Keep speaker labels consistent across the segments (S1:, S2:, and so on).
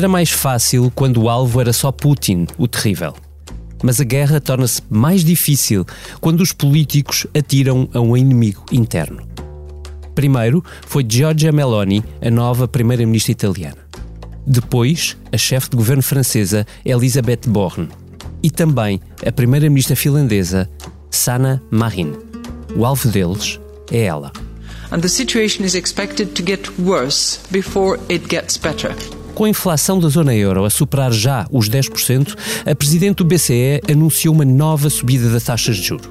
S1: Era mais fácil quando o alvo era só Putin, o terrível. Mas a guerra torna-se mais difícil quando os políticos atiram a um inimigo interno. Primeiro foi Giorgia Meloni, a nova primeira-ministra italiana. Depois, a chefe de governo francesa Elisabeth Borne. E também a primeira-ministra finlandesa Sanna Marin. O alvo deles é ela.
S2: And the situation is expected to get worse before it gets better.
S1: Com a inflação da zona euro a superar já os 10%, a presidente do BCE anunciou uma nova subida das taxas de juro.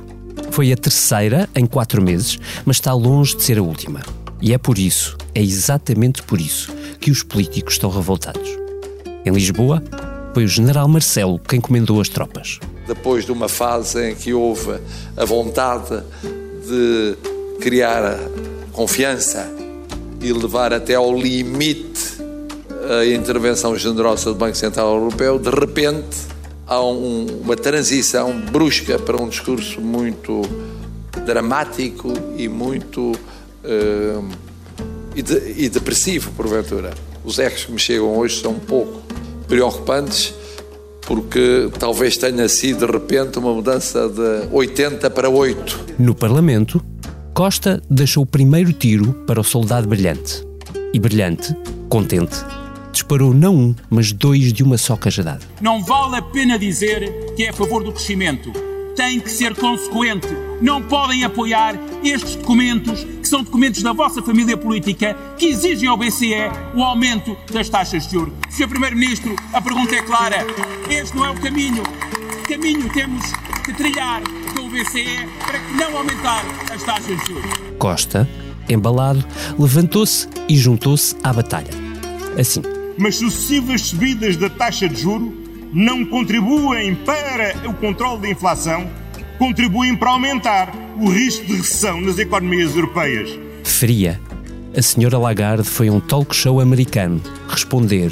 S1: Foi a terceira em quatro meses, mas está longe de ser a última. E é por isso, é exatamente por isso, que os políticos estão revoltados. Em Lisboa, foi o general Marcelo quem comendou as tropas.
S3: Depois de uma fase em que houve a vontade de criar confiança e levar até ao limite a intervenção generosa do Banco Central Europeu, de repente há um, uma transição brusca para um discurso muito dramático e muito uh, e, de, e depressivo, porventura. Os ecos que me chegam hoje são um pouco preocupantes, porque talvez tenha sido de repente uma mudança de 80 para 8.
S1: No Parlamento, Costa deixou o primeiro tiro para o soldado brilhante. E brilhante, contente, disparou não um, mas dois de uma só cajadada.
S4: Não vale a pena dizer que é a favor do crescimento. Tem que ser consequente. Não podem apoiar estes documentos, que são documentos da vossa família política, que exigem ao BCE o aumento das taxas de juros. Sr. Primeiro-Ministro, a pergunta é clara. Este não é o caminho. Que caminho temos que trilhar com o BCE para que não aumentar as taxas de juros?
S1: Costa, embalado, levantou-se e juntou-se à batalha. Assim,
S5: mas sucessivas subidas da taxa de juro não contribuem para o controle da inflação, contribuem para aumentar o risco de recessão nas economias europeias.
S1: Fria, a senhora Lagarde foi a um talk show americano responder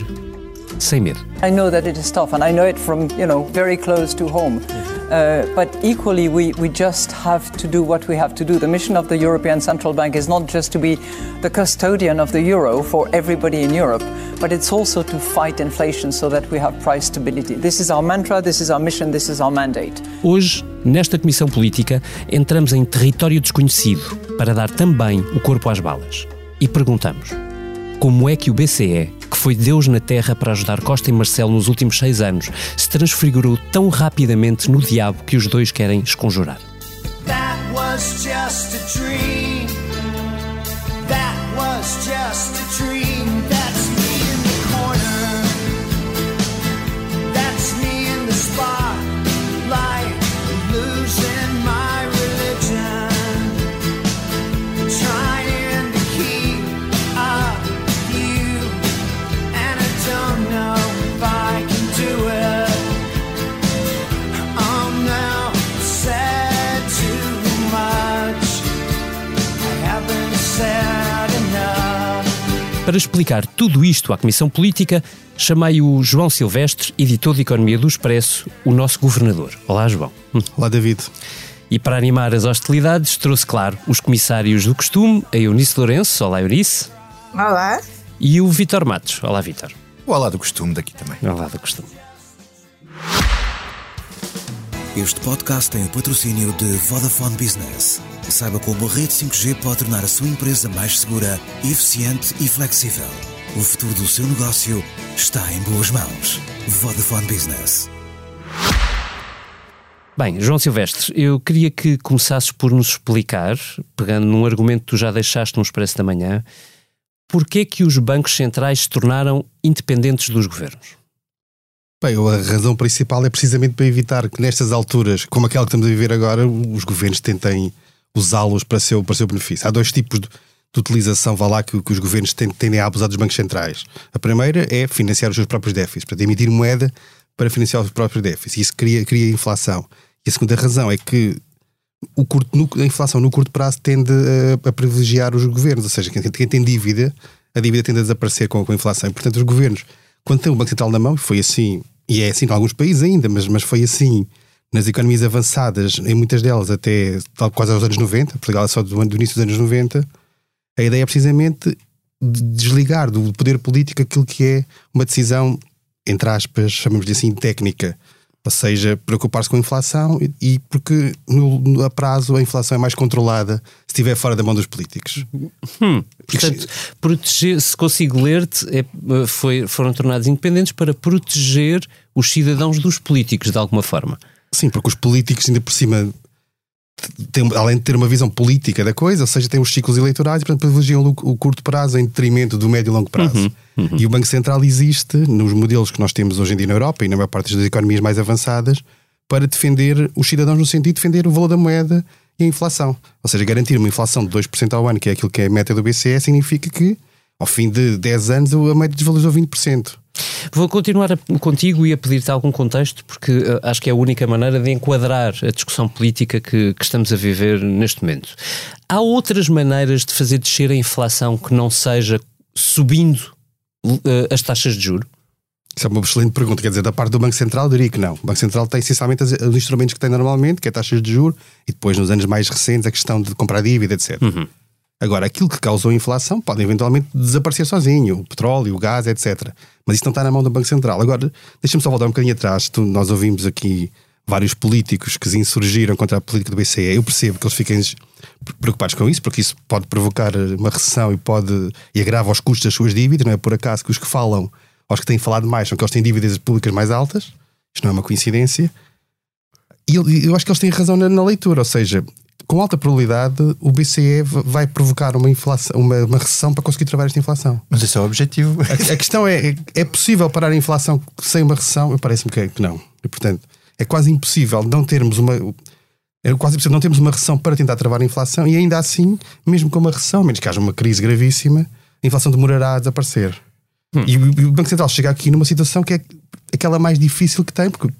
S1: sem medo.
S6: I know that it is tough and I know it from, you know, very close to home. Uh, but equally, we, we just have to do what we have to do. The mission of the European Central Bank is not just to be the custodian of the euro for everybody in Europe, but it's also to fight inflation so that we have price stability. This is our mantra, this is our mission, this is our mandate.
S1: Hoje, nesta Comissão Política, entramos em território desconhecido para dar também o corpo às balas. E perguntamos: como é que o BCE que foi Deus na Terra para ajudar Costa e Marcelo nos últimos seis anos, se transfigurou tão rapidamente no diabo que os dois querem esconjurar. That was just a dream. Para explicar tudo isto à Comissão Política, chamei o João Silvestre, editor de Economia do Expresso, o nosso governador. Olá, João.
S7: Olá, David.
S1: E para animar as hostilidades, trouxe, claro, os comissários do costume, a Eunice Lourenço. Olá, Eunice.
S8: Olá.
S1: E o Vitor Matos. Olá, Vitor.
S9: Olá do costume daqui também.
S1: Olá do costume.
S10: Este podcast tem o patrocínio de Vodafone Business. Saiba como a rede 5G pode tornar a sua empresa mais segura, eficiente e flexível. O futuro do seu negócio está em boas mãos. Vodafone Business.
S1: Bem, João Silvestre, eu queria que começasses por nos explicar, pegando num argumento que tu já deixaste no Expresso da Manhã, porquê que os bancos centrais se tornaram independentes dos governos?
S7: Bem, a razão principal é precisamente para evitar que nestas alturas, como aquela que estamos a viver agora, os governos tentem usá-los para seu, para seu benefício. Há dois tipos de, de utilização, vá lá, que, que os governos tendem a abusar dos bancos centrais. A primeira é financiar os seus próprios déficits, portanto, emitir moeda para financiar os próprios déficits. Isso cria, cria inflação. E a segunda razão é que o curto, no, a inflação no curto prazo tende a, a, privilegiar os governos, ou seja, quem, quem tem dívida, a dívida tende a desaparecer com, com a inflação. E, portanto, os governos quando tem o Banco Central na mão, foi assim, e é assim em alguns países ainda, mas, mas foi assim nas economias avançadas, em muitas delas até quase aos anos 90, Portugal é só do, do início dos anos 90, a ideia é precisamente de desligar do poder político aquilo que é uma decisão, entre aspas, chamamos-lhe assim, técnica. Ou seja, preocupar-se com a inflação e, e porque no, no, a prazo a inflação é mais controlada se estiver fora da mão dos políticos.
S1: Hum, portanto, proteger, se consigo ler-te, é, foi, foram tornados independentes para proteger os cidadãos dos políticos, de alguma forma.
S7: Sim, porque os políticos, ainda por cima, tem, além de ter uma visão política da coisa, ou seja, tem os ciclos eleitorais e, portanto, privilegiam o, o curto prazo em detrimento do médio e longo prazo. Uhum, uhum. E o Banco Central existe nos modelos que nós temos hoje em dia na Europa e na maior parte das economias mais avançadas para defender os cidadãos no sentido de defender o valor da moeda e a inflação. Ou seja, garantir uma inflação de 2% ao ano, que é aquilo que é a meta do BCE, significa que ao fim de 10 anos a média desvalorizou 20%.
S1: Vou continuar contigo e a pedir-te algum contexto, porque uh, acho que é a única maneira de enquadrar a discussão política que, que, estamos a viver neste momento. Há outras maneiras de fazer descer a inflação que não seja subindo as taxas de juros?
S7: Isso é uma excelente pergunta. Quer dizer, da parte do Banco Central, diria que não. O Banco Central tem essencialmente os instrumentos que tem normalmente, que é taxas de juros, e depois, nos anos mais recentes, a questão de comprar dívida, etc. Uhum. Agora, aquilo que causou a inflação pode eventualmente desaparecer sozinho, o petróleo, o gás, etc. Mas isso não está na mão do Banco Central. Agora, deixa-me só voltar um bocadinho atrás. Tu, nós ouvimos aqui vários políticos que se insurgiram contra a política do BCE. Eu percebo que eles fiquem preocupados com isso, porque isso pode provocar uma recessão e pode e agrava os custos das suas dívidas. Não é por acaso que os que falam, os que têm falado mais, são que eles têm dívidas públicas mais altas. Isto não é uma coincidência. E eu acho que eles têm razão na, na leitura, ou seja, com alta probabilidade o BCE vai provocar uma, inflação, uma, uma recessão para conseguir travar esta inflação.
S9: Mas esse é o objetivo.
S7: A, a questão é: é possível parar a inflação sem uma recessão? Parece-me que, é, que não. E, portanto, é quase impossível não termos uma. É quase impossível não termos uma recessão para tentar travar a inflação e ainda assim, mesmo com uma recessão, menos que haja uma crise gravíssima, a inflação demorará a desaparecer. Hum. E, e o Banco Central chega aqui numa situação que é aquela mais difícil que tem, porque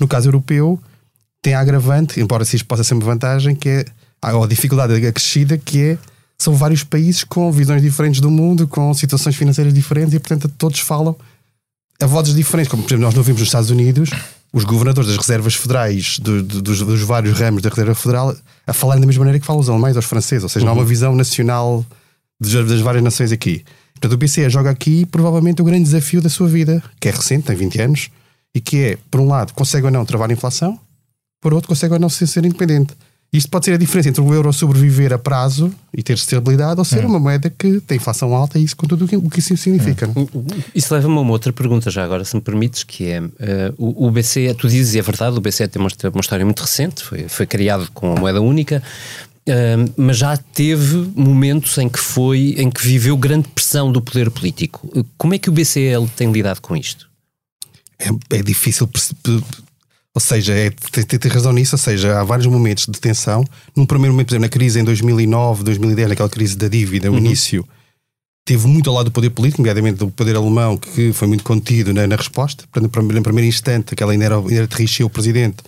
S7: no caso europeu tem a agravante, embora se isto possa ser uma vantagem, que é a dificuldade acrescida que é são vários países com visões diferentes do mundo, com situações financeiras diferentes e, portanto, todos falam a vozes diferentes. Como, por exemplo, nós não vimos nos Estados Unidos os governadores das reservas federais do, do, dos, dos, vários ramos da Reserva Federal a falarem da mesma maneira que falam os alemães ou os franceses. Ou seja, uhum. não há uma uhum. visão nacional das, das várias nações aqui. Portanto, o BCE joga aqui provavelmente o grande desafio da sua vida, que é recente, tem 20 anos, e que é, por um lado, consegue ou não travar a inflação, por outro, consegue ou não ser, ser independente. Isto pode ser a diferença entre o euro sobreviver a prazo e ter estabilidade ou ser hum. uma moeda que tem inflação alta e isso com tudo o que isso significa. Hum.
S1: Isso leva-me a uma outra pergunta já agora, se me permites, que é uh, o, o BCE, tu dizes e é verdade, o BCE tem uma, uma história muito recente, foi, foi criado com a moeda única, uh, mas já teve momentos em que foi, em que viveu grande pressão do poder político. Como é que o BCE tem lidado com isto?
S7: É, é difícil ou seja, é, tem, tem, razão nisso, ou seja, há vários momentos de tensão. Num primeiro momento, por exemplo, na crise em 2009, 2010, naquela crise da dívida, uhum. o início, teve muito ao lado do poder político, nomeadamente do poder alemão, que foi muito contido na, na resposta. Portanto, no primeiro instante, aquela ainda era, ainda era o presidente.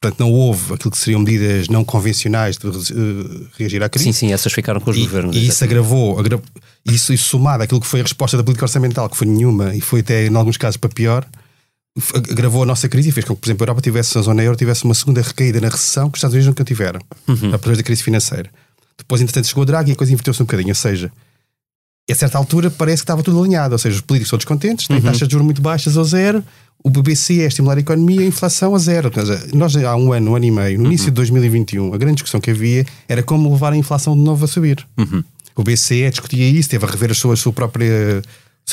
S7: Portanto, não houve aquilo que seriam medidas não convencionais de uh, reagir à crise.
S1: Sim, sim, essas ficaram com os
S7: e,
S1: governos.
S7: E isso agravou, agravou isso, isso somado àquilo que foi a resposta da política orçamental, que foi nenhuma e foi até, em alguns casos, para pior agravou a nossa crise e fez com que, por exemplo, a Europa tivesse, a zona euro tivesse uma segunda recaída na recessão que os Estados Unidos nunca tiveram, uhum. da crise financeira. Depois, entretanto, chegou o Draghi e a coisa inverteu-se um bocadinho, ou seja, a certa altura parece que estava tudo alinhado, ou seja, os políticos todos contentes, têm uhum. taxas de juros muito baixas ao zero, o BCE é estimular a economia, a inflação a zero. Nós, há um ano, um ano e meio, no uhum. início de 2021, a grande discussão que havia era como levar a inflação de novo a subir. Uhum. O BCE discutia isso, teve a rever a sua, a sua própria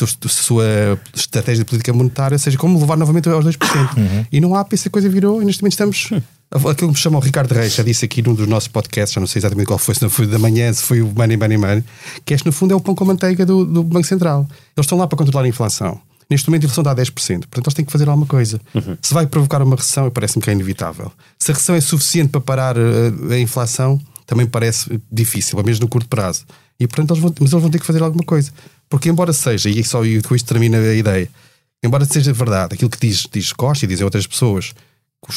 S7: a sua estratégia de política monetária, seja, como levar novamente aos 2%. Uhum. E não há, essa coisa virou, e neste momento estamos. Aquilo que me chamou o Ricardo Reis, já disse aqui num dos nossos podcasts, já não sei exatamente qual foi, se não foi da manhã, se foi o Money, Money, Money, que este no fundo é o pão com manteiga do, do Banco Central. Eles estão lá para controlar a inflação. Neste momento a inflação está a 10%, portanto eles têm que fazer alguma coisa. Uhum. Se vai provocar uma recessão, parece-me que é inevitável. Se a recessão é suficiente para parar a, eh, a inflação, também parece difícil, mesmo no curto prazo. E portanto eles vão, mas eles vão ter que fazer alguma coisa. Porque, embora seja, e só e com isto termina a ideia, embora seja verdade aquilo que diz, diz Costa e dizem outras pessoas,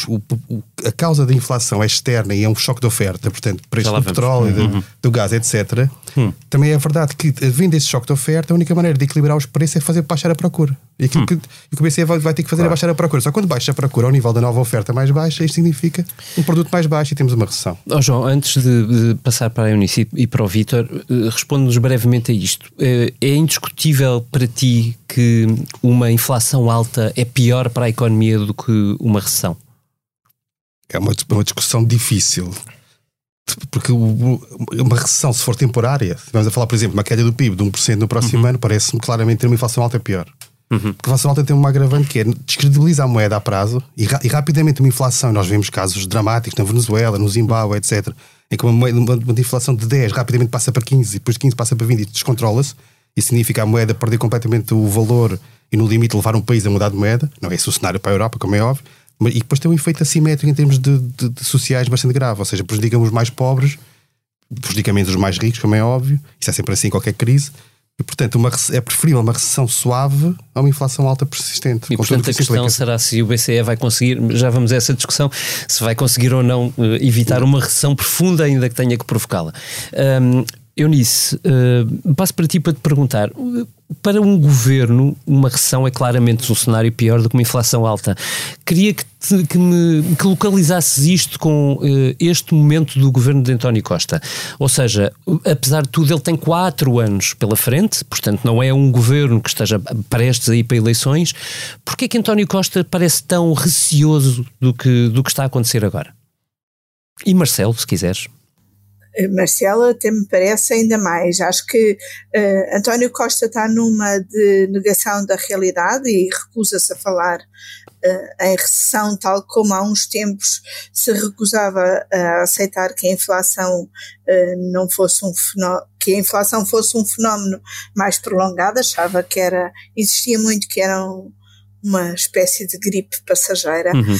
S7: o, o, a causa da inflação é externa e é um choque de oferta, portanto, preço do petróleo, uhum. do, do, gás, etc. Uhum. Também é verdade que, havendo esse choque de oferta, a única maneira de equilibrar os preços é fazer baixar a procura. E aquilo que, que o BCE vai, vai ter que fazer é baixar a procura. Só quando baixa a procura ao nível da nova oferta mais baixa, isto significa um produto mais baixo e temos uma recessão.
S1: Oh, João, antes de, de passar para a Eunice e para o Vítor, eh, responde-nos brevemente a isto. Eh, é indiscutível para ti que uma inflação alta é pior para a economia do que uma recessão?
S7: É uma, uma discussão difícil porque uma recessão, se for temporária, vamos a falar, por exemplo, uma queda do PIB de 1% no próximo uhum. ano, parece-me claramente ter uma inflação alta pior. Uhum. Porque a inflação alta tem uma agravante que é descredibiliza a moeda a prazo e, e, rapidamente uma inflação. Nós vemos casos dramáticos na Venezuela, no Zimbábue, etc., em que uma, uma, uma inflação de 10 rapidamente passa para 15 e depois de 15 passa para 20 e descontrola-se. Isso significa a moeda perder completamente o valor e, no limite, levar um país a mudar de moeda. Não é esse o cenário para a Europa, como é óbvio. E depois tem um efeito assimétrico em termos de, de, de sociais bastante grave, ou seja, prejudicamos os mais pobres, prejudica menos os mais ricos, como é óbvio, isso é sempre assim em qualquer crise. E, portanto, uma, é preferível uma recessão suave a uma inflação alta persistente.
S1: E, portanto, a questão implica. será se o BCE vai conseguir, já vamos a essa discussão, se vai conseguir ou não eh, evitar uma recessão profunda, ainda que tenha que provocá-la. Um, Eunice, uh, passo para ti para te perguntar: para um governo, uma recessão é claramente um cenário pior do que uma inflação alta. Queria que, te, que, me, que localizasses isto com uh, este momento do governo de António Costa. Ou seja, apesar de tudo, ele tem quatro anos pela frente, portanto, não é um governo que esteja prestes a ir para eleições. Porquê é que António Costa parece tão receoso do que, do que está a acontecer agora? E Marcelo, se quiseres.
S8: Marcela até me parece ainda mais. Acho que uh, António Costa está numa de negação da realidade e recusa-se a falar uh, em recessão, tal como há uns tempos se recusava a aceitar que a inflação uh, não fosse um fenómeno, que a inflação fosse um fenómeno mais prolongado, achava que era, existia muito que era um, uma espécie de gripe passageira. Uhum.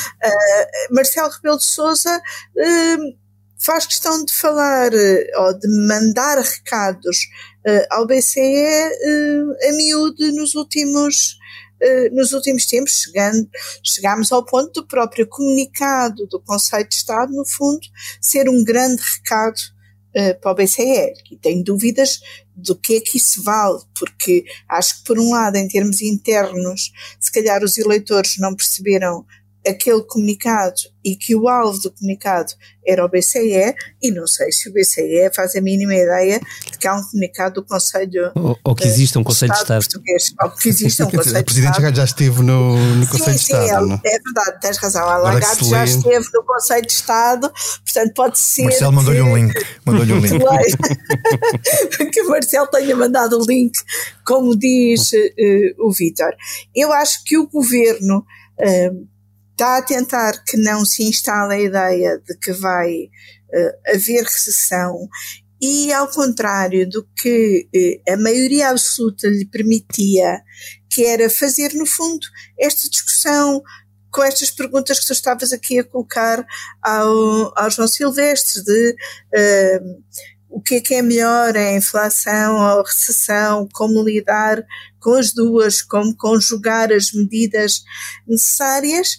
S8: Marcelo Rebelo de Sousa faz questão de falar eh, ou de mandar recados uh, ao BCE uh, eh, a miúde nos últimos uh, nos últimos tempos, chegando, chegámos ao ponto do próprio comunicado do Conselho de Estado, no fundo, ser um grande recado para o BCE. E tenho dúvidas do que é que isso vale, porque acho que, por um lado, em termos internos, se calhar os eleitores não perceberam aquele comunicado e que o alvo do comunicado era o BCE, e não sei se o BCE faz a mínima ideia de que há um comunicado do Conselho
S1: ou, ou que existe um Conselho de Estado,
S8: Português, ou que existe um Conselho
S7: O Presidente
S8: já,
S7: esteve no, no Conselho
S8: sim,
S7: de Estado.
S8: Sim, é, é verdade, tens razão. A Lagarde já esteve no Conselho de Estado, portanto pode ser.
S9: Marcelo mandou-lhe um link. Mandou-lhe um link.
S8: que o Marcelo tenha mandado o link, como diz uh, o Vítor. Eu acho que o governo. Uh, está a tentar que não se instale a ideia de que vai uh, haver recessão e ao contrário do que uh, a maioria absoluta lhe permitia, que era fazer no fundo esta discussão com estas perguntas que tu estavas aqui a colocar ao, ao João Silvestre de uh, o que é que é melhor, a inflação ou a recessão, como lidar com as duas, como conjugar as medidas necessárias.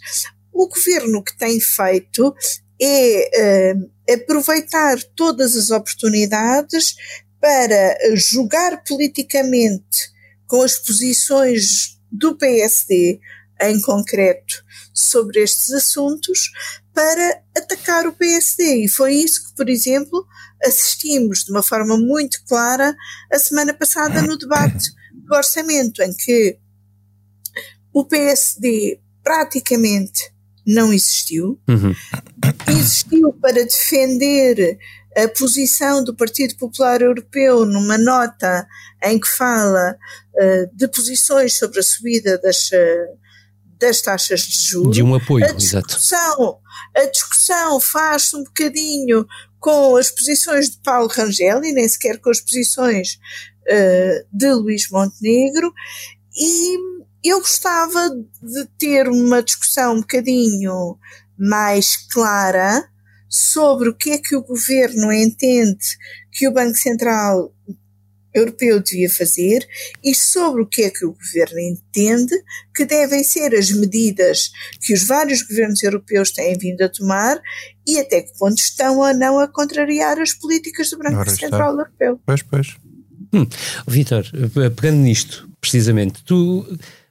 S8: O governo que tem feito é uh, aproveitar todas as oportunidades para jogar politicamente com as posições do PSD em concreto sobre estes assuntos para atacar o PSD. E foi isso que, por exemplo, assistimos de uma forma muito clara a semana passada no debate do orçamento, em que o PSD praticamente não existiu. Uhum. Existiu para defender a posição do Partido Popular Europeu numa nota em que fala uh, de posições sobre a subida das, uh, das taxas de juros.
S1: De um apoio,
S8: exato. A discussão faz-se um bocadinho com as posições de Paulo Rangel e nem sequer com as posições uh, de Luís Montenegro e eu gostava de ter uma discussão um bocadinho mais clara sobre o que é que o governo entende que o Banco Central Europeu devia fazer e sobre o que é que o governo entende que devem ser as medidas que os vários governos europeus têm vindo a tomar e até que ponto estão ou não a contrariar as políticas do Banco Central Europeu.
S9: Pois, pois.
S1: Hum. Vitor, pegando nisto, precisamente, tu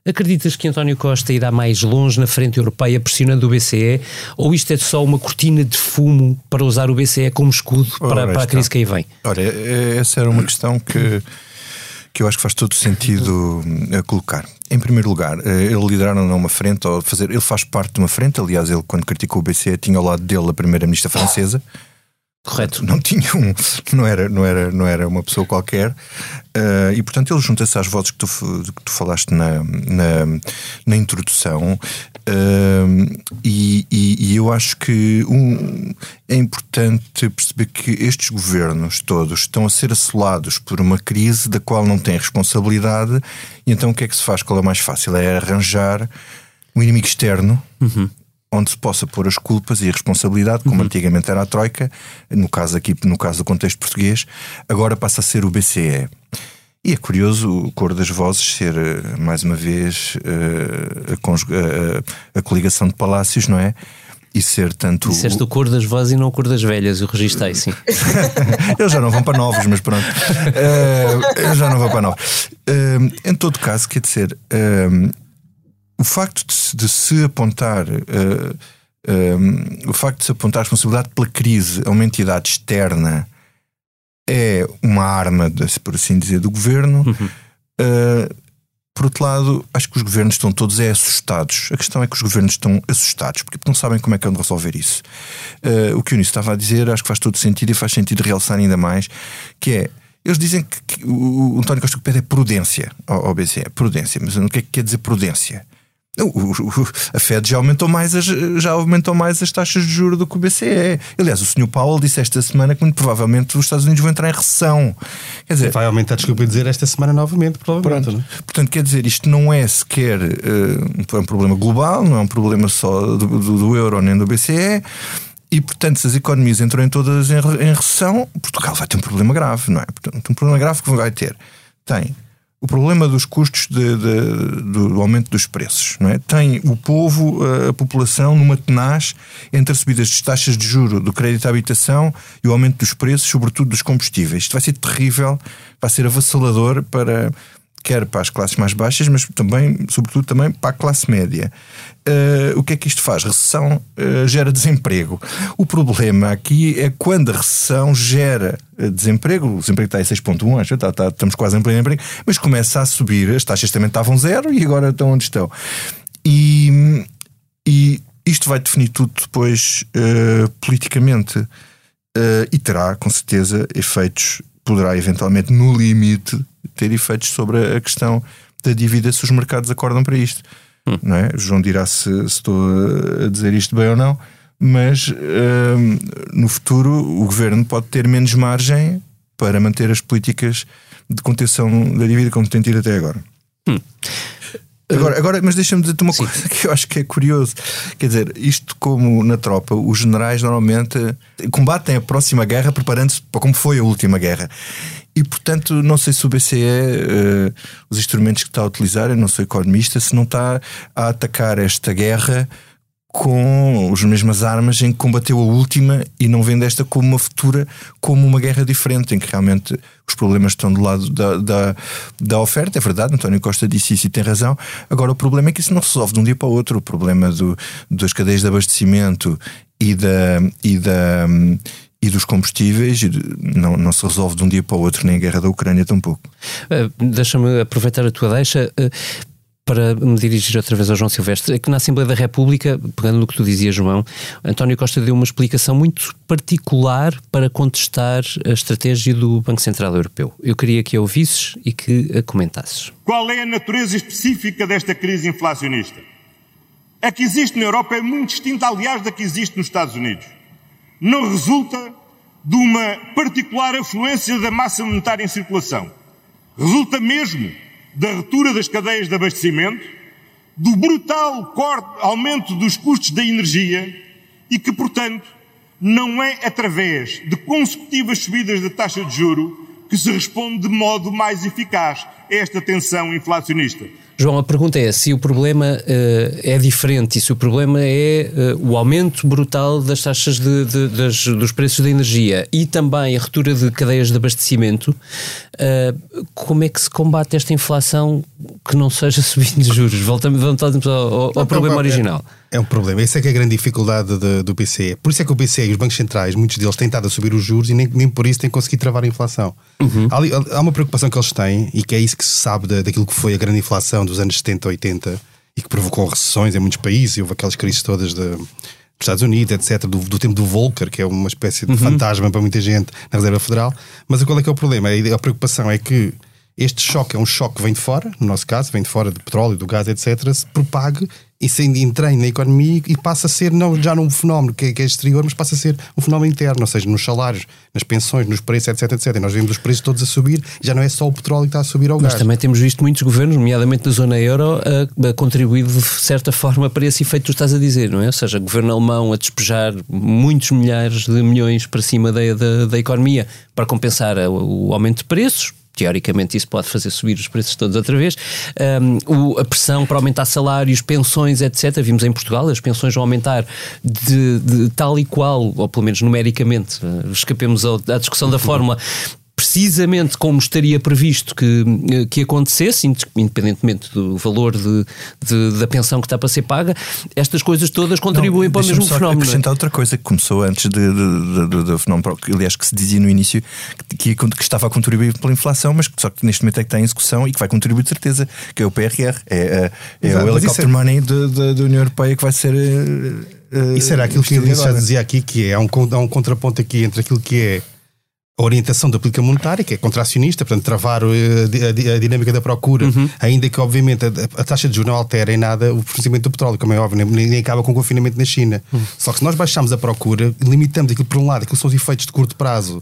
S1: Acreditas que António Costa irá mais longe na frente europeia pressionando o BCE ou isto é só uma cortina de fumo para usar o BCE como escudo para, para a crise que aí vem?
S9: Ora, essa era uma questão que, que eu acho que faz todo sentido a colocar. Em primeiro lugar, eh, ele liderar ou não uma frente, ou fazer, ele faz parte de uma frente, aliás, ele quando criticou o BCE tinha ao lado dele a primeira-ministra francesa.
S1: Correto.
S9: Não tinha um, não era, não era, não era uma pessoa qualquer. Uh, e portanto ele junta-se às vozes que tu, que tu falaste na, na, na introdução. Uh, e, e, e, eu acho que um, é importante perceber que estes governos todos estão a ser assolados por uma crise da qual não têm responsabilidade. E então o que é que se faz? Qual é mais fácil? É arranjar um inimigo externo. Uhum onde se possa pôr as culpas e a responsabilidade, como uhum. antigamente era a Troika, no caso aqui, no caso do contexto português, agora passa a ser o BCE. E é curioso o cor das vozes ser, eh, mais uma vez, eh, a, a, a coligação de palácios, não é? e ser tanto.
S1: Disseste o cor das vozes e não o cor das velhas, eu registrei, sim.
S9: eles já não vão para novos, mas pronto. Uh, eles já não vão para novos. Uh, em todo caso, quer dizer, uh, o facto de, de se apontar. Uh, eh, um, eh, o facto de se apontar a responsabilidade pela crise a uma entidade externa é uma arma, por assim dizer, do governo. Uhum. Uh, por outro lado, acho que os governos estão todos é assustados. A questão é que os governos estão assustados, porque não sabem como é que vão resolver isso. Uh, o que o Unísio estava a dizer, acho que faz todo sentido e faz sentido realçar ainda mais, que é eles dizem que, que o, o António Costa pede é prudência ao, ao BCE. Prudência. Mas o que é que quer dizer prudência? A Fed já aumentou mais as, já aumentou mais as taxas de juros do que o BCE. Aliás, o Sr. Powell disse esta semana que muito provavelmente os Estados Unidos vão entrar em recessão.
S7: Quer dizer, vai aumentar, desculpa dizer, esta semana novamente, provavelmente. Pronto.
S9: É? Portanto, quer dizer, isto não é sequer uh, um problema global, não é um problema só do, do, do euro nem do BCE. E, portanto, se as economias entram em todas em, em recessão, Portugal vai ter um problema grave, não é? Portanto, um problema grave que vai ter. Tem o problema dos custos de, de, do aumento dos preços. É? Tem o povo, a população, numa tenaz entre as subidas de taxas de juro do crédito à habitação e o aumento dos preços, sobretudo dos combustíveis. Isto vai ser terrível, vai ser avassalador para, quer para as classes mais baixas, mas também, sobretudo, também para a classe média. Uh, o que é que isto faz? Recessão uh, gera desemprego. O problema aqui é quando a recessão gera eh, desemprego, o desemprego está em 6.1, acho, está, está, estamos quase em pleno emprego, mas começa a subir, as taxas também estavam zero e agora estão onde estão. E, e isto vai definir tudo depois politicamente e terá, com certeza, efeitos, poderá eventualmente, no limite, ter efeitos sobre a questão da dívida se os mercados acordam para isto. Hum. Não é? João dirá se, se, estou a dizer isto bem ou não, mas hum, no futuro o governo pode ter menos margem para manter as políticas de contenção da dívida como tem tido até agora. Hum. Agora, agora, mas deixa-me dizer-te uma Sim. coisa que eu acho que é curioso. Quer dizer, isto como na tropa, os generais normalmente combatem a próxima guerra preparando-se para como foi a última guerra. E, portanto, não sei se o BCE, uh, eh, os instrumentos que está a utilizar, eu não sou economista, se não está a atacar esta guerra com as mesmas armas em que combateu a última e não vendo esta como uma futura, como uma guerra diferente, em que realmente os problemas estão do lado da, da, da oferta. É verdade, António Costa disse isso e tem razão. Agora, o problema é que isso não resolve de um dia para o outro. O problema do, das cadeias de abastecimento e da. E da e dos combustíveis não, não se resolve de um dia para o outro, nem a guerra da Ucrânia tampouco.
S1: Uh, Deixa-me aproveitar a tua deixa. Uh, para me dirigir outra vez ao João Silvestre, é que na Assembleia da República, pegando no que tu dizias, João, António Costa deu uma explicação muito particular para contestar a estratégia do Banco Central Europeu. Eu queria que a ouvisses e que a comentasses.
S5: Qual é a natureza específica desta crise inflacionista? A que existe na Europa é muito distinta, aliás, da que existe nos Estados Unidos não resulta de uma particular afluência da massa monetária em circulação. Resulta mesmo da ruptura das cadeias de abastecimento, do brutal corte, aumento dos custos da energia e que, portanto, não é através de consecutivas subidas da taxa de juro que se responde de modo mais eficaz. Esta tensão inflacionista.
S1: João, a pergunta é se o problema uh, é diferente e se o problema é uh, o aumento brutal das taxas de, de, das, dos preços da energia e também a ruptura de cadeias de abastecimento, uh, como é que se combate esta inflação que não seja subindo de juros? Voltamos, voltamos ao, ao, problema original.
S7: É um problema. Essa é que é a grande dificuldade de, do BCE. Por isso é que o BCE e os bancos centrais, muitos deles têm estado a subir os juros e nem, nem por isso têm conseguido travar a inflação. Uhum. Há, há, uma preocupação que eles têm e que é isso que se sabe da, daquilo que foi a grande inflação dos anos 70, 80 e que provocou recessões em muitos países e houve aquelas crises todas de, dos Estados Unidos, etc., do, do, tempo do Volcker, que é uma espécie de uhum. fantasma para muita gente na Reserva Federal. Mas qual é que é o problema? A, a preocupação é que este choque é um choque que vem de fora, no nosso caso, vem de fora do petróleo, do gás, etc., se propague e se entrem na economia e passa a ser não já num fenómeno que é, que é, exterior, mas passa a ser um fenómeno interno, ou seja, nos salários, nas pensões, nos preços, etc, etc. E nós vemos os preços todos a subir, já não é só o petróleo que está a subir ao
S1: mas
S7: gás.
S1: Mas também temos visto muitos governos, nomeadamente da zona euro, a, a contribuir de certa forma para esse efeito que tu estás a dizer, não é? Ou seja, o governo alemão a despejar muitos milhares de milhões para cima da, da, da economia para compensar o, o aumento de preços, teoricamente isso pode fazer subir os preços todos outra vez. Um, o, a pressão para aumentar salários, pensões, etc. Vimos em Portugal, as pensões vão aumentar de, de tal e qual, ou pelo menos numericamente, uh, escapemos à discussão da fórmula, precisamente como estaria previsto que, que acontecesse, independentemente do valor de, de, da pensão que está para ser paga, estas coisas todas contribuem Não, para o mesmo
S9: só
S1: fenómeno.
S9: É? acrescentar outra coisa que começou antes do fenómeno, que, aliás, que se dizia no início que, que, estava a contribuir pela inflação, mas que só que neste momento é que está em execução e que vai contribuir de certeza, que é o PRR, é, é, é o helicopter é... money da União Europeia que vai ser.
S7: Uh, Isso era aquilo que ele já dizia aqui, que é há um, há um contraponto aqui entre aquilo que é a orientação da política monetária, que é contracionista, portanto, travar eh, a, dinâmica da procura, uhum. ainda que, obviamente, a, taxa de juros não altera em nada o fornecimento do petróleo, como é óbvio, nem, nem acaba com o confinamento na China. Uhum. Só que se nós baixamos a procura, limitamos aquilo por um lado, aquilo são os efeitos de curto prazo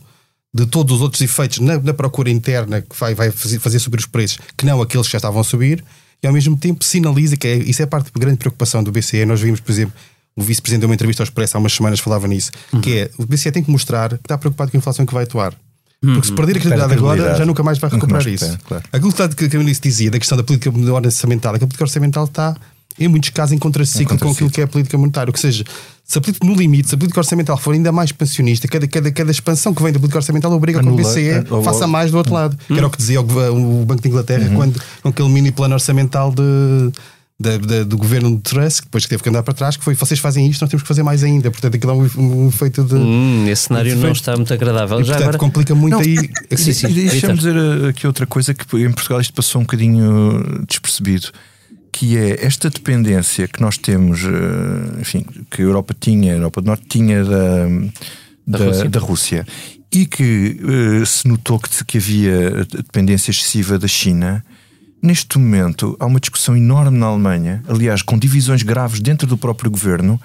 S7: de todos os outros efeitos na, na procura interna que vai, vai fazer, fazer, subir os preços, que não aqueles que já estavam a subir, e ao mesmo tempo sinaliza que é, isso é parte da grande preocupação do BCE. Nós vimos, por exemplo, o vice-presidente deu uma entrevista ao Expresso há umas semanas falava nisso, uhum. que é o BCE tem que mostrar que está preocupado com a inflação que vai atuar. Porque se uhum. perder a credibilidade agora, já nunca mais vai recuperar mais isso. claro. Aquilo que a Camila dizia da questão da política orçamental, é que a política orçamental está, em muitos casos, em contraciclo com aquilo que é a política monetária. Ou seja, se a política, no limite, se a política orçamental for ainda mais pensionista, cada, cada, cada expansão que vem da política orçamental obriga com que o BCE é, faça mais do outro lado. Que era o que dizia o, o Banco de Inglaterra uhum. quando, com aquele mini plano orçamental de da, da, do governo de Truss, que depois teve que andar para trás, que foi vocês fazem isto, nós temos que fazer mais ainda. Portanto, aquilo é um, um efeito de.
S1: Hum, esse cenário não está muito agradável.
S7: E, Já portanto, agora... complica muito não, aí.
S9: Sim, sim. Deixa-me dizer uh, aqui outra coisa que em Portugal isto passou um bocadinho despercebido. Que é esta dependência que nós temos, uh, enfim, que a Europa tinha, a Europa do Norte tinha da, da, da, Rússia. da Rússia. e que uh, se notou que, que havia dependência excessiva da China, Neste momento, há uma discussão enorme na Alemanha, aliás, com divisões graves dentro do próprio governo,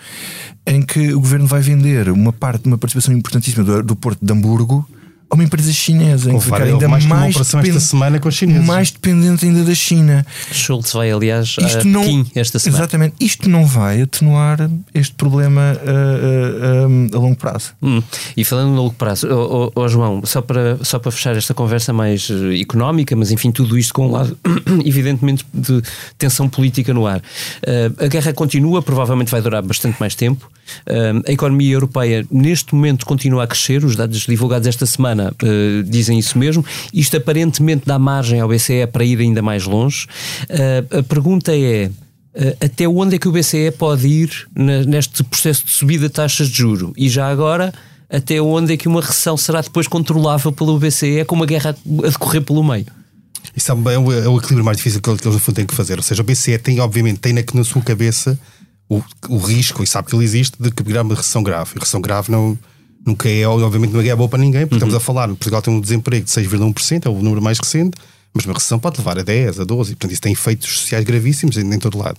S9: em que o governo vai vender uma parte, uma participação importantíssima do, do Porto de Hamburgo a uma empresa chinesa em que ficar ainda mais, mais
S7: esta semana com os chineses.
S9: mais dependente ainda da China.
S1: Schultz vai, aliás, isto a não, Pequim esta semana.
S9: Exatamente. Isto não vai atenuar este problema a, a, a, a longo prazo.
S1: Hum. E falando no longo prazo, oh, oh, oh, João, só para, só para fechar esta conversa mais eh, económica, mas enfim, tudo isto com um lado, evidentemente, de tensão política no ar. Uh, a guerra continua, provavelmente vai durar bastante mais tempo. Uh, a economia europeia, neste momento, continua a crescer. Os dados divulgados esta semana semana uh, dizem isso mesmo. Isto aparentemente dá margem ao BCE para ir ainda mais longe. Uh, a pergunta é. Uh, até onde é que o BCE pode ir neste processo de subida de taxas de juro? E já agora, até onde é que uma recessão será depois controlável pelo BCE com uma guerra a decorrer pelo meio?
S7: Isso é o, é o equilíbrio mais difícil que eles, no fundo, têm que fazer. Ou seja, o BCE tem, obviamente, tem na, na sua cabeça o, o risco, e sabe que ele existe, de que uma recessão grave. E recessão grave não, nunca é, obviamente, não é boa para ninguém, porque uhum. estamos a falar, Portugal tem um desemprego de 6,1%, é o número mais recente, mas uma recessão pode levar a 10, a 12, e portanto isso tem efeitos sociais gravíssimos em, em todo lado.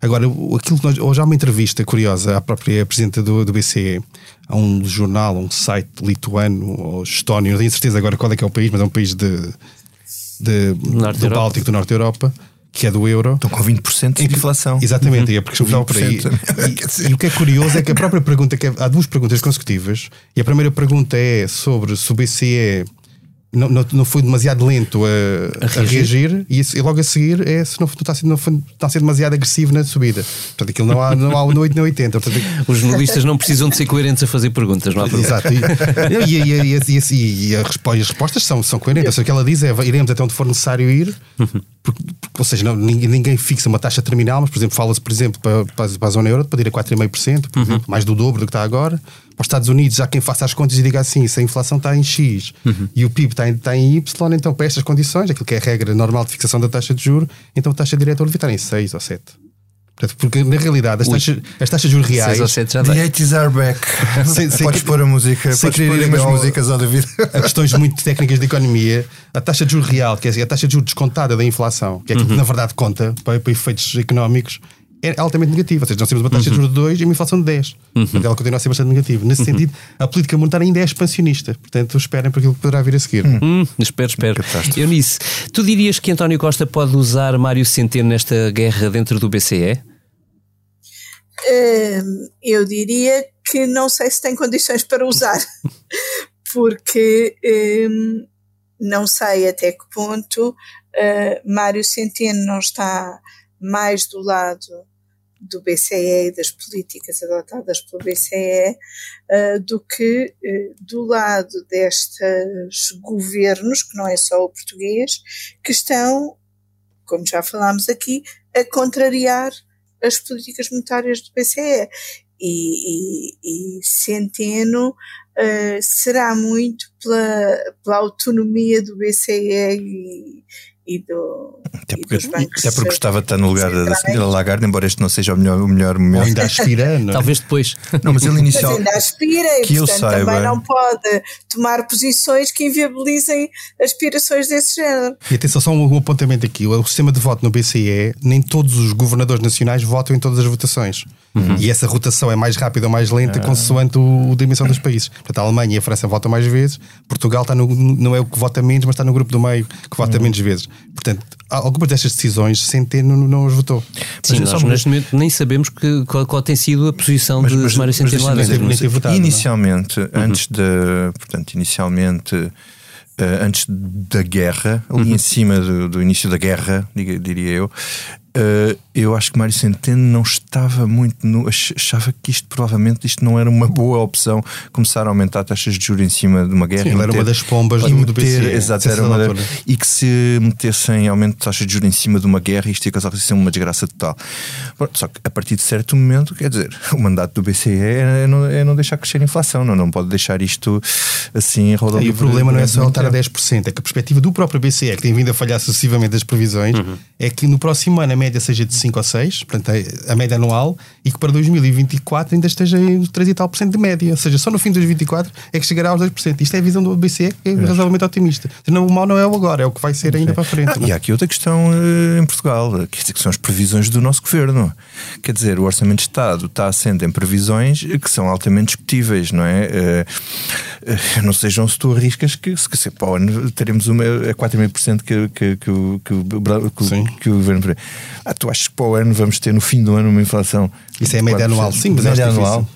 S7: Agora, aquilo que nós, hoje há uma entrevista curiosa à própria presidenta do, do BCE, a um jornal, a um site lituano ou estónio, não tenho certeza agora qual é que é o país, mas é um país de, de do Báltico, do Norte da Europa, que é do euro.
S9: Estão com 20% de inflação.
S7: Exatamente, uhum. é porque estava por aí. E, e, o que é curioso é que a própria pergunta, que é, há duas perguntas consecutivas, e a primeira pergunta é sobre se o BCE não, não, não foi demasiado lento a, a reagir. reagir, e, isso, e, logo a seguir é se não, não está, a ser, não está a ser demasiado agressivo na subida. Portanto, aquilo não há, não há no 8 nem 80. Portanto,
S1: Os jornalistas não precisam de ser coerentes a fazer perguntas, não há problema.
S7: Exato. E, e, e, e, e as respostas são, são coerentes. Ou seja, o que ela diz é iremos até onde for necessário ir, porque, porque, ou seja, não, ninguém, ninguém, fixa uma taxa terminal, mas, por exemplo, fala-se, por exemplo, para, para, a zona euro, para ir a 4,5%, por exemplo, mais do dobro do que está agora para os Estados Unidos, já quem faça as contas e diga assim: se a inflação está em X uhum. e o PIB está em, está em Y, então para estas condições, aquilo que é a regra normal de fixação da taxa de juros, então a taxa direta deve estar em 6 ou 7. Porque na realidade as taxas, as taxas de juros reais. 6
S1: ou 7 já
S9: The 80s are back. Sem, sem Podes que, pôr a música, podes pôr umas músicas ao David.
S7: A questões muito técnicas de economia, a taxa de juros real, que é a taxa de juros descontada da inflação, que é aquilo uhum. que na verdade conta para, para efeitos económicos, é altamente negativa. Ou seja, nós temos uma taxa uhum. de juros de 2 e uma inflação de 10. Uhum. Portanto, ela continua a ser bastante negativa. Nesse uhum. sentido, a política monetária ainda é expansionista. Portanto, esperem para aquilo que poderá vir a seguir.
S1: Hum. Hum, espero, espero. Eunice, tu dirias que António Costa pode usar Mário Centeno nesta guerra dentro do BCE?
S8: Eu diria que não sei se tem condições para usar, porque hum, não sei até que ponto uh, Mário Centeno não está mais do lado do BCE e das políticas adotadas pelo BCE uh, do que uh, do lado destes governos, que não é só o português, que estão, como já falámos aqui, a contrariar as políticas monetárias do BCE. E, e, e Centeno uh, será muito pela, pela autonomia do BCE e, e do.
S9: Até porque, até porque gostava de estar no lugar da, senhora Lagarde, embora este não seja o melhor, o melhor momento. Ou
S7: ainda aspira, não
S1: é? Talvez depois.
S9: Não, mas ele inicial.
S8: Mas ainda aspira e, que portanto, saiba, também não pode tomar posições que inviabilizem aspirações desse género.
S7: E atenção, só um, um apontamento aqui: o sistema de voto no BCE, nem todos os governadores nacionais votam em todas as votações. Uhum. E essa rotação é mais rápida ou mais lenta, ah. consoante o, a dimensão dos países. Portanto, a Alemanha e a França votam mais vezes, Portugal está no, não é o que vota menos, mas está no grupo do meio que vota uhum. menos vezes. Portanto, algumas destas decisões Centeno não, não as votou.
S1: Sim, mas nós neste momento nem sabemos que, qual, qual, tem sido a posição mas, de Mário Centeno lá
S9: dentro. Inicialmente, uhum. antes de. Portanto, inicialmente uh, antes da guerra, ali uhum. em cima do, do, início da guerra, diria eu, uh, eu acho que Mário Centeno não estava muito no. achava que isto provavelmente isto não era uma boa opção começar a aumentar taxas de juros em cima de uma guerra. Sim,
S7: meter, era uma das pombas do, do BCE.
S9: Exato, era uma da, e que se metessem aumento de taxas de juros em cima de uma guerra, isto ia causar uma desgraça total. Só que a partir de certo momento, quer dizer, o mandato do BCE é não, é não deixar crescer a inflação, não, não pode deixar isto assim
S7: rodando. E o problema não é só voltar a 10%, é que a perspectiva do próprio BCE, que tem vindo a falhar sucessivamente as previsões, uhum. é que no próximo ano a média seja de 5 ou 6, portanto a média anual, e que para 2024 ainda esteja em 3 e tal por cento de média. Ou seja, só no fim de 2024 é que chegará aos 2%. Isto é a visão do BCE, que é razoavelmente otimista. Não, o mal não é o agora, é o que vai ser ainda para frente.
S9: Ah, e há aqui outra questão uh, em Portugal, que são as previsões do nosso governo. Quer dizer, o Orçamento de Estado está assente em previsões que são altamente discutíveis, não é? Uh, uh, não sejam se tu arriscas que, se, se para o ano teremos uma, a 4,5% que, que, que, que, que, que o governo. Ah, tu achas que para o ano vamos ter no fim do ano uma inflação?
S7: Isso é a média anual, sim, mas
S9: média anual.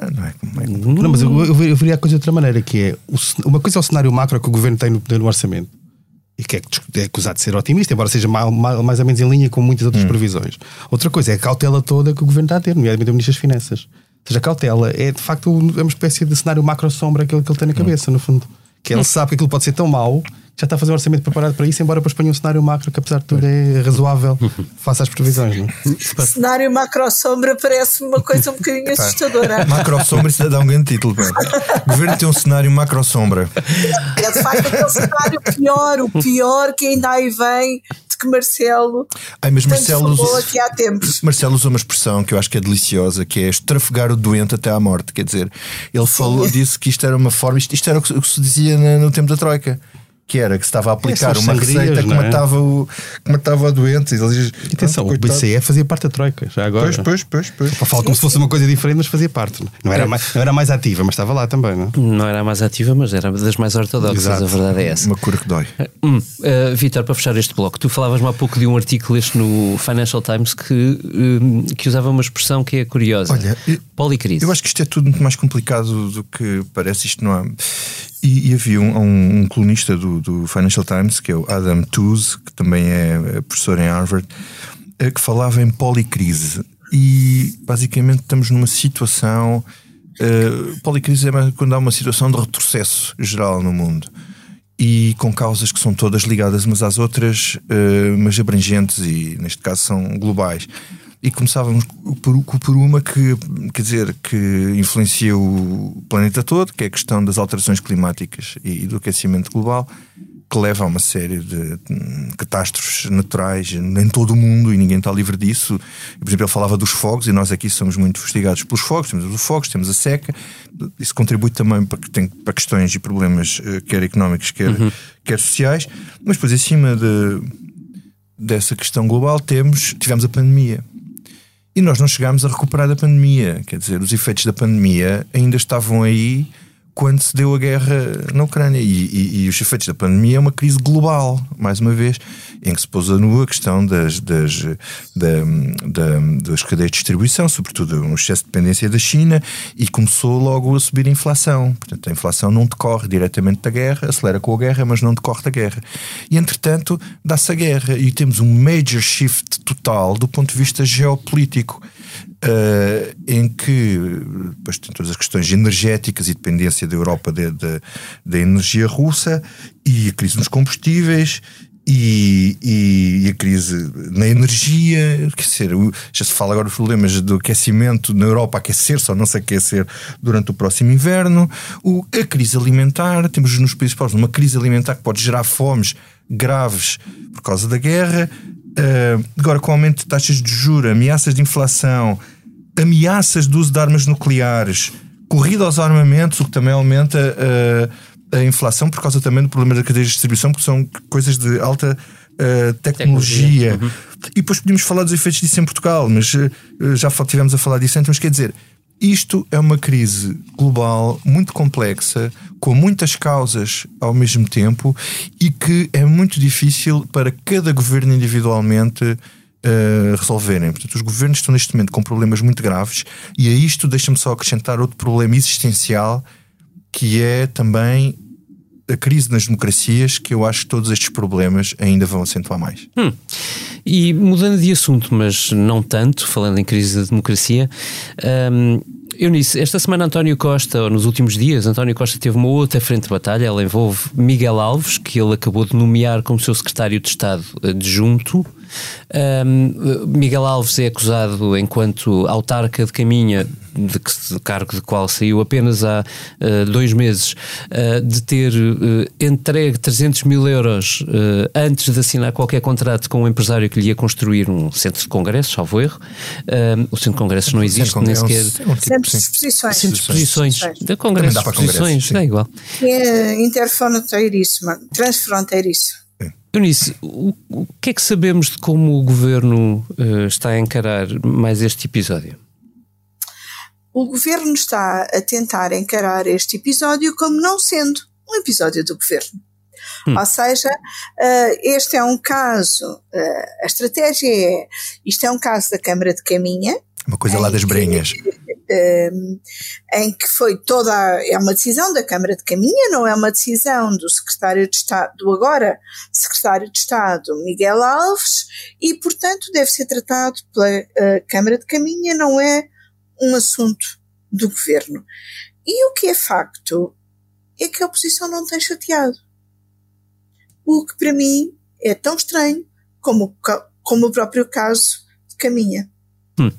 S7: Ah, não, é, é, não, mas eu, eu, eu veria a coisa de outra maneira, que é uma coisa é o cenário macro que o governo tem no, no orçamento e que é, é, acusado de ser otimista, embora seja mais, mais ou menos em linha com muitas outras hum. previsões. Outra coisa é a cautela toda que o governo está a ter, nomeadamente o Ministro das Finanças. Ou seja, a cautela é de facto uma espécie de cenário macro-sombra que ele, que ele tem na hum. cabeça, hum. no fundo. Que ele hum. sabe que aquilo pode ser tão mau já está a fazer um orçamento preparado para isso, embora depois ponha um cenário macro que, apesar de tudo, é razoável face às previsões. Não?
S8: É? cenário macro-sombra parece uma coisa um bocadinho assustadora.
S9: Macro-sombra, isso dá um grande título. O governo tem um cenário macro-sombra.
S8: É de facto aquele cenário pior, o pior que ainda aí vem que Marcelo.
S9: Ai, mas Marcelo
S8: aqui há tempos.
S9: Marcelo usou uma expressão que eu acho que é deliciosa, que é estrafegar o doente até à morte. Quer dizer, ele falou, disse que isto era uma forma, isto, isto era o que, o que se dizia no, no tempo da Troika que era que se estava a aplicar uma receita que, é? matava o, que matava o doente. Eles,
S7: e atenção, o BCE fazia parte da Troika, já agora.
S9: Pois, pois, pois. pois.
S7: Fala como se fosse uma coisa diferente, mas fazia parte. Não era, é. mais, não era mais ativa, mas estava lá também. Não,
S1: não era mais ativa, mas era das mais ortodoxas, Exato. a verdade é essa.
S9: Uma cura que dói.
S1: Hum, uh, Vitor, para fechar este bloco, tu falavas-me há pouco de um artigo este no Financial Times que, uh, que usava uma expressão que é curiosa. Olha, policrise.
S9: Eu acho que isto é tudo muito mais complicado do que parece. Isto não há. E, e havia um, um, um colunista do, do, Financial Times, que é o Adam Tooze, que também é professor em Harvard, eh, que falava em policrise. E basicamente estamos numa situação. Uh, policrise é quando há uma situação de retrocesso geral no mundo e com causas que são todas ligadas umas às outras, uh, mas abrangentes e, neste caso, são globais e começávamos por, por uma que, quer dizer, que influencia o planeta todo, que é a questão das alterações climáticas e do aquecimento global, que leva a uma série de catástrofes naturais em todo o mundo e ninguém está livre disso. Por exemplo, ele falava dos fogos e nós aqui somos muito fustigados pelos fogos, temos os fogos, temos a seca. Isso contribui também para, tem, para questões e problemas, eh, quer económicos, quer, uhum. quer sociais. Mas depois, acima de, dessa questão global, temos, tivemos a pandemia. E nós não chegámos a recuperar da pandemia. Quer dizer, os efeitos da pandemia ainda estavam aí quando se deu a guerra na Ucrânia. E, e, e, os efeitos da pandemia é uma crise global, mais uma vez, em que se pôs a nu a questão das, das, da, da, das cadeias de distribuição, sobretudo um excesso de dependência da China, e começou logo a subir a inflação. Portanto, a inflação não decorre diretamente da guerra, acelera com a guerra, mas não decorre da guerra. E, entretanto, dá-se a guerra e temos um major shift total do ponto de vista geopolítico. Uh, em que depois tem todas as questões energéticas e dependência da Europa da energia russa e a crise nos combustíveis e, e, e, a crise na energia, quer dizer, já se fala agora dos problemas do aquecimento na Europa, aquecer-se ou não se aquecer durante o próximo inverno, o, a crise alimentar, temos nos países pobres uma crise alimentar que pode gerar fomes graves por causa da guerra, uh, agora com aumento de taxas de juros, ameaças de inflação, ameaças de uso de armas nucleares, corrida aos armamentos, o que também aumenta uh, a inflação por causa também do problema da cadeia de distribuição, porque são coisas de alta uh, tecnologia. tecnologia. Uhum. E depois podíamos falar dos efeitos disso em Portugal, mas já tivemos a falar disso antes, mas quer dizer, isto é uma crise global muito complexa, com muitas causas ao mesmo tempo e que é muito difícil para cada governo individualmente uh, resolverem. Portanto, os governos estão neste momento com problemas muito graves e a isto deixa-me só acrescentar outro problema existencial que é também a crise nas democracias, que eu acho que todos estes problemas ainda vão acentuar mais.
S1: Hum. E mudando de assunto, mas não tanto, falando em crise da democracia, hum, Eunice, esta semana António Costa, ou nos últimos dias, António Costa teve uma outra frente de batalha, ela envolve Miguel Alves, que ele acabou de nomear como seu secretário de Estado adjunto. Um, Miguel Alves é acusado, enquanto autarca de Caminha, de, de cargo de qual saiu apenas há uh, dois meses, uh, de ter uh, entregue 300 mil euros antes de assinar qualquer contrato com um empresário que lhe ia construir um centro de congressos, salvo erro. o centro de congressos não existe, nem sequer.
S8: Um, um tipo, centro de exposições.
S1: Centro de exposições. De congressos, exposições, é igual.
S8: É interfronteiríssimo, transfronteiriço.
S1: Eunice, o, o que é que sabemos de como o governo uh, está a encarar mais este episódio?
S8: O governo está a tentar encarar este episódio como não sendo um episódio do governo. Hum. Ou seja, uh, este é um caso, uh, a estratégia é, isto é um caso da Câmara de Caminha.
S9: Uma coisa lá das brenhas.
S8: Ehm, em que foi toda. É uma decisão da Câmara de Caminha, não é uma decisão do secretário de Estado, do agora secretário de Estado Miguel Alves, e portanto deve ser tratado pela uh, Câmara de Caminha, não é um assunto do governo. E o que é facto é que a oposição não tem chateado. O que para mim é tão estranho como, como o próprio caso de Caminha.
S1: Hum.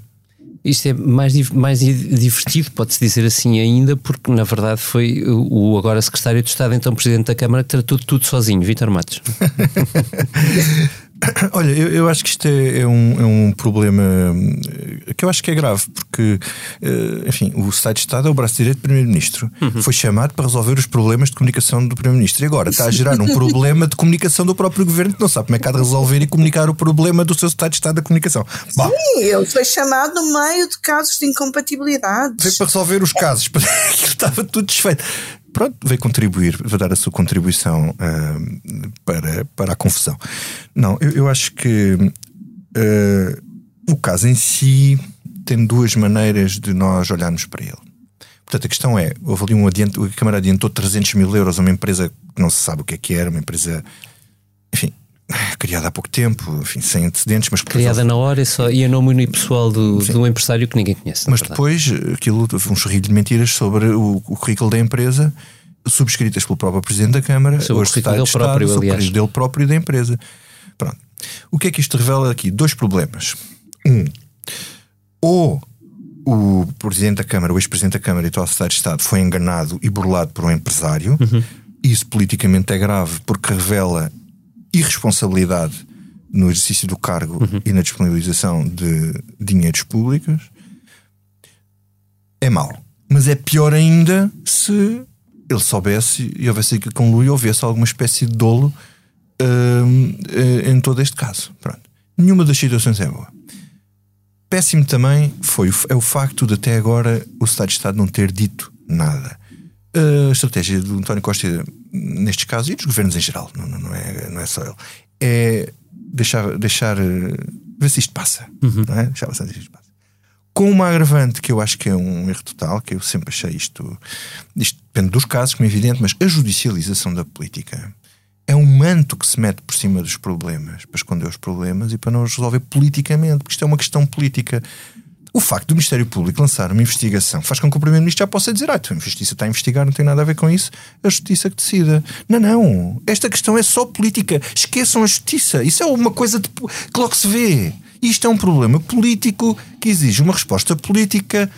S1: Isto é mais, mais divertido, pode-se dizer assim ainda, porque na verdade foi o agora secretário de Estado, então Presidente da Câmara, que tratou tudo sozinho, Vítor Matos.
S9: Olha, eu, eu, acho que isto é, é, um, é, um, problema eh, que eu acho que é grave, porque, eh, enfim, o Estado de Estado é o braço direito do Primeiro-Ministro. Uhum. Foi chamado para resolver os problemas de comunicação do Primeiro-Ministro. E agora está a gerar um problema de comunicação do próprio governo que não sabe como é que há de resolver e comunicar o problema do seu Estado de Estado da comunicação.
S8: Bah. Sim, ele foi chamado no meio de casos de incompatibilidade.
S9: Foi para resolver os casos, estava tudo desfeito pronto, veio contribuir, vai dar a sua contribuição uh, para, para a confusão. Não, eu, eu acho que uh, o caso em si tem duas maneiras de nós olharmos para ele. Portanto, a questão é: houve ali um adianto, a Câmara adiantou 300 mil euros a uma empresa que não se sabe o que é que era, uma empresa, enfim, criada há pouco tempo, enfim, sem antecedentes, mas
S1: criada na hora e, só, e a nome pessoal do, do empresário que ninguém conhece.
S9: Mas depois aquilo um chorrilho de mentiras sobre o, o currículo da empresa, subscritas pelo próprio Presidente da Câmara,
S1: sobre o currículo dele Estado, próprio, sobre aliás.
S9: dele próprio da empresa. Pronto. O que é que isto revela aqui? Dois problemas. Um, ou o Presidente da Câmara, o ex-Presidente da Câmara e o Secretário de Estado foi enganado e burlado por um empresário. Uhum. Isso politicamente é grave porque revela irresponsabilidade no exercício do cargo uhum. e na disponibilização de dinheiros públicos. É mau. Mas é pior ainda se ele soubesse e houvesse aqui com Lui houvesse alguma espécie de dolo uh, em todo este caso. Pronto. Nenhuma das situações é boa. Péssimo também foi é o facto de até agora o Estado de Estado não ter dito nada. A estratégia do António Costa, nestes casos, e dos governos em geral, não, não, é, não é só ele, é deixar, deixar ver se isto passa. Uhum. Não é? Deixar bastante isto passa. Com uma agravante que eu acho que é um erro total, que eu sempre achei isto. Isto depende dos casos, como é evidente, mas a judicialização da política é um manto que se mete por cima dos problemas para esconder os problemas e para não os resolver politicamente, porque isto é uma questão política. O facto do Ministério Público lançar uma investigação faz com que o Primeiro-Ministro já possa dizer: ah, então a Justiça está a investigar, não tem nada a ver com isso, a Justiça que decida. Não, não. Esta questão é só política. Esqueçam a Justiça. Isso é uma coisa de... que logo se vê. Isto é um problema político que exige uma resposta política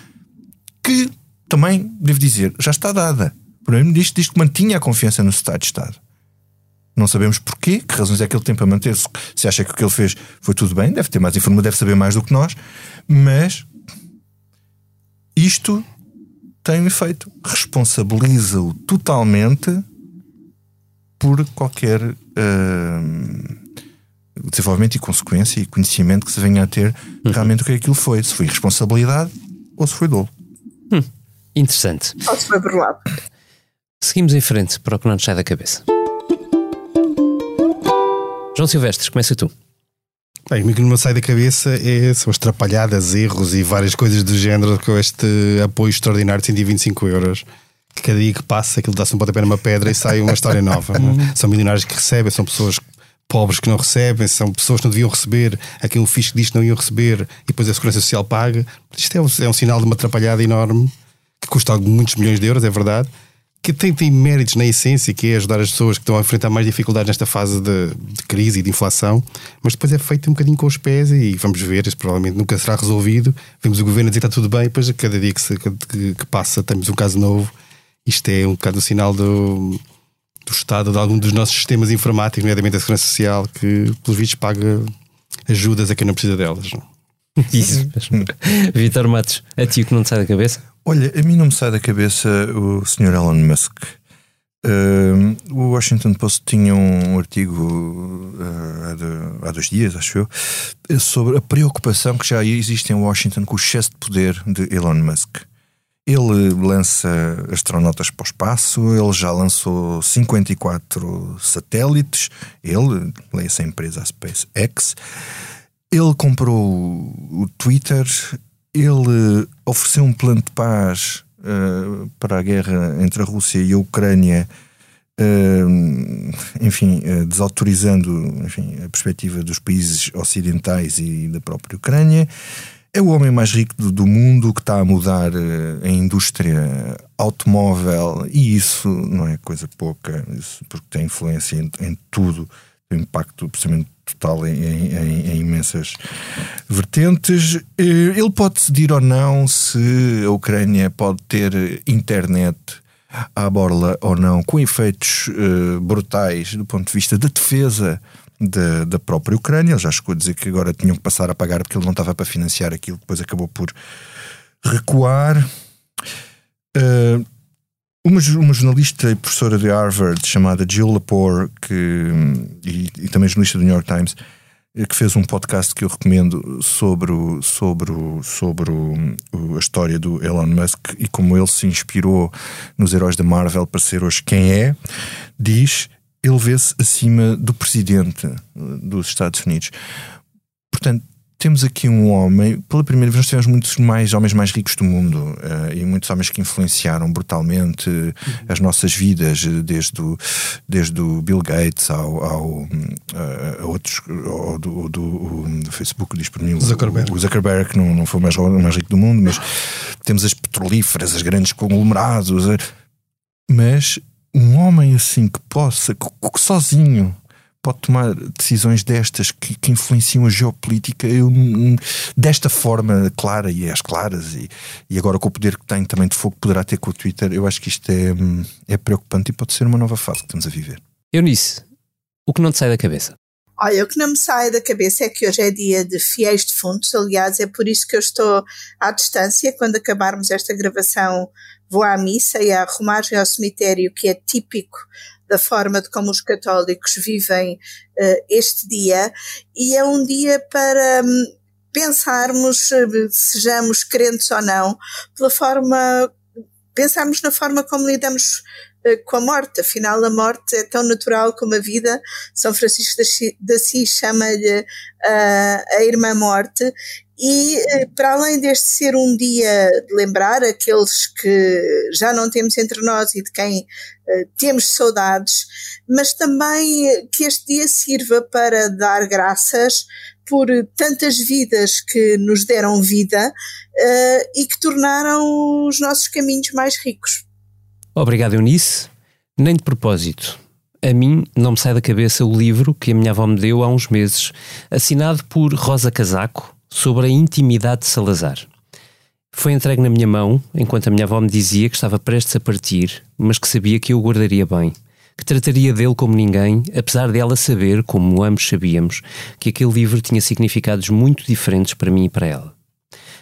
S9: que também, devo dizer, já está dada. O Primeiro-Ministro diz que mantinha a confiança no Estado de Estado. Não sabemos porquê, que razões é que ele tem para manter-se. Se acha que o que ele fez foi tudo bem, deve ter mais informação, deve saber mais do que nós, mas isto tem um efeito. Responsabiliza-o totalmente por qualquer uh, desenvolvimento e consequência e conhecimento que se venha a ter uhum. realmente o que é aquilo foi. Se foi responsabilidade ou se foi dolo.
S1: Hum, interessante.
S8: Ou se foi burlado.
S1: Seguimos em frente para o que não nos sai da cabeça. João Silvestres, começa tu.
S7: Bem, o que não me sai da cabeça é, são as trapalhadas, erros e várias coisas do género com este apoio extraordinário de 125 euros. Que cada dia que passa, aquilo dá-se um pontapé numa pedra e sai uma história nova. É? São milionários que recebem, são pessoas pobres que não recebem, são pessoas que não deviam receber, a quem o fisco diz que não iam receber e depois a Segurança Social paga. Isto é um, é um sinal de uma atrapalhada enorme que custa muitos milhões de euros, é verdade, que tem, tem méritos na essência, que é ajudar as pessoas que estão a enfrentar mais dificuldades nesta fase de, de, crise e de inflação, mas depois é feito um bocadinho com os pés e vamos ver, isso provavelmente nunca será resolvido. Vemos o governo dizer que está tudo bem, depois a cada dia que, se, que, que, passa temos um caso novo. Isto é um bocado o sinal do, do estado de algum dos nossos sistemas informáticos, nomeadamente a Segurança Social, que, pelos vistos, paga ajudas a quem não precisa delas. Não?
S1: Isso. Vitor Matos, a ti que não te sai da cabeça?
S9: Olha, a mim não me sai da cabeça o Sr. Elon Musk. Uh, o Washington Post tinha um artigo uh, há, dois dias, acho eu, sobre a preocupação que já existe em Washington com o excesso de poder de Elon Musk. Ele lança astronautas para o espaço, ele já lançou 54 satélites, ele, leia-se a empresa a SpaceX, ele comprou o Twitter, ele ofereceu um plano de paz uh, para a guerra entre a Rússia e a Ucrânia, uh, enfim, uh, desautorizando enfim, a perspectiva dos países ocidentais e da própria Ucrânia. É o homem mais rico do, do mundo que está a mudar a indústria automóvel e isso não é coisa pouca, porque tem influência em, em tudo, tem impacto precisamente total em, em, em, imensas vertentes. Eh, ele pode decidir ou não se a Ucrânia pode ter internet à borla ou não, com efeitos uh, brutais do ponto de vista da defesa da, da própria Ucrânia. Ele já chegou a dizer que agora tinham que passar a pagar porque ele não estava para financiar aquilo, depois acabou por recuar. Uh, uma, uma, jornalista e professora de Harvard chamada Jill Lepore, que, e, e, também jornalista do New York Times, eh, que fez um podcast que eu recomendo sobre, o, sobre, o, sobre o, a história do Elon Musk e como ele se inspirou nos heróis da Marvel para ser hoje quem é, diz ele vê-se acima do presidente eh, dos Estados Unidos. Portanto, temos aqui um homem, pela primeira vez nós tivemos muitos mais homens mais ricos do mundo uh, e muitos homens que influenciaram brutalmente as nossas vidas, desde o, desde o Bill Gates ao, ao uh, a outros, ao, do, do, do, Facebook, diz por mim,
S7: Zuckerberg.
S9: o, o Zuckerberg, que não, não foi o mais, mais rico do mundo, mas temos as petrolíferas, as grandes conglomerados, mas um homem assim que possa, que, que sozinho pode tomar decisões destas que, que influenciam a geopolítica eu, desta forma clara e às claras e, e agora com o poder que tem também de fogo poderá ter com o Twitter, eu acho que isto é, é preocupante e pode ser uma nova fase que estamos a viver.
S1: Eunice, o que não te sai da cabeça?
S8: Olha, o que não me sai da cabeça é que hoje é dia de fiéis defuntos, aliás, é por isso que eu estou à distância. Quando acabarmos esta gravação, vou à missa e à romagem ao cemitério, que é típico da forma de como os católicos vivem uh, este dia, e é um dia para um, pensarmos, uh, sejamos crentes ou não, pela forma, pensarmos na forma como lidamos uh, com a morte, afinal a morte é tão natural como a vida, São Francisco de Assis chama-lhe a irmã morte, e eh, para além deste ser um dia de lembrar aqueles que já não temos entre nós e de quem uh, temos saudades, mas também que este dia sirva para dar graças por tantas vidas que nos deram vida uh, e que tornaram os nossos caminhos mais ricos.
S1: Obrigado, Eunice. Nem de propósito. A mim não me sai da cabeça o livro que a minha avó me deu há uns meses, assinado por Rosa Casaco, sobre a intimidade de Salazar. Foi entregue na minha mão enquanto a minha avó me dizia que estava prestes a partir, mas que sabia que eu o guardaria bem, que trataria dele como ninguém, apesar de ela saber, como ambos sabíamos, que aquele livro tinha significados muito diferentes para mim e para ela.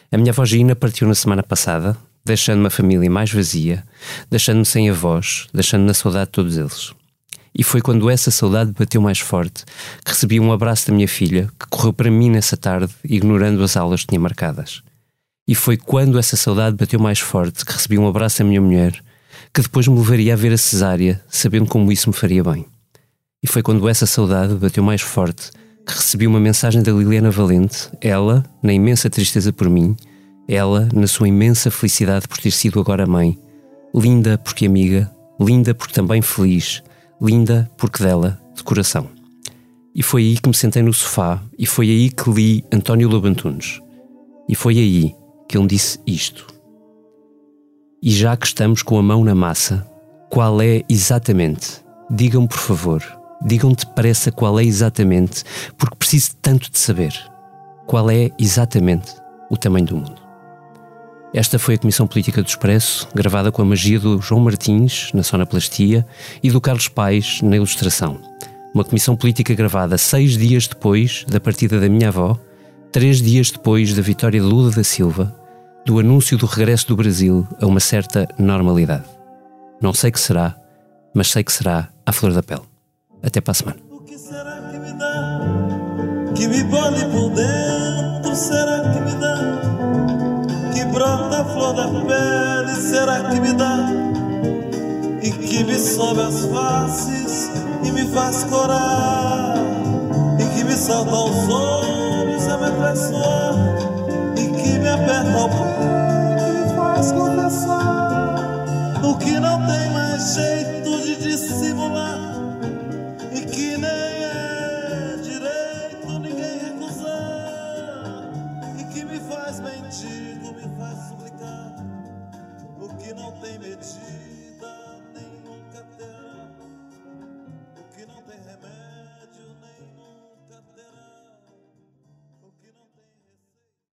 S1: A minha avó Gina partiu na semana passada, deixando-me a família mais vazia, deixando-me sem avós, deixando na saudade de todos eles. E foi quando essa saudade bateu mais forte que recebi um abraço da minha filha, que correu para mim nessa tarde, ignorando as aulas que tinha marcadas. E foi quando essa saudade bateu mais forte que recebi um abraço da minha mulher, que depois me levaria a ver a cesárea, sabendo como isso me faria bem. E foi quando essa saudade bateu mais forte que recebi uma mensagem da Liliana Valente, ela, na imensa tristeza por mim, ela, na sua imensa felicidade por ter sido agora mãe, linda porque amiga, linda porque também feliz, linda porque dela, de coração. E foi aí que me sentei no sofá e foi aí que li António Lobantunes. E foi aí que ele me disse isto. E já que estamos com a mão na massa, qual é exatamente? Digam-me, por favor, digam depressa qual é exatamente, porque preciso tanto de saber. Qual é exatamente o tamanho do mundo? Esta foi a Comissão Política do Expresso, gravada com a magia do João Martins, na sonoplastia, e do Carlos Paes, na ilustração. Uma comissão política gravada seis dias depois da partida da minha avó, três dias depois da vitória de Lula da Silva, do anúncio do regresso do Brasil a uma certa normalidade. Não sei que será, mas sei que será à flor da pele. Até para a semana.
S11: O que será que me dá? Que me por dentro? Será que me dá? Brota a flor da pele, será que me dá? E que me sobe as faces e me faz corar, e que me salta aos olhos a me atraiçoar, e que me aperta o peito e me faz confessar. O que não tem mais jeito de dissimular,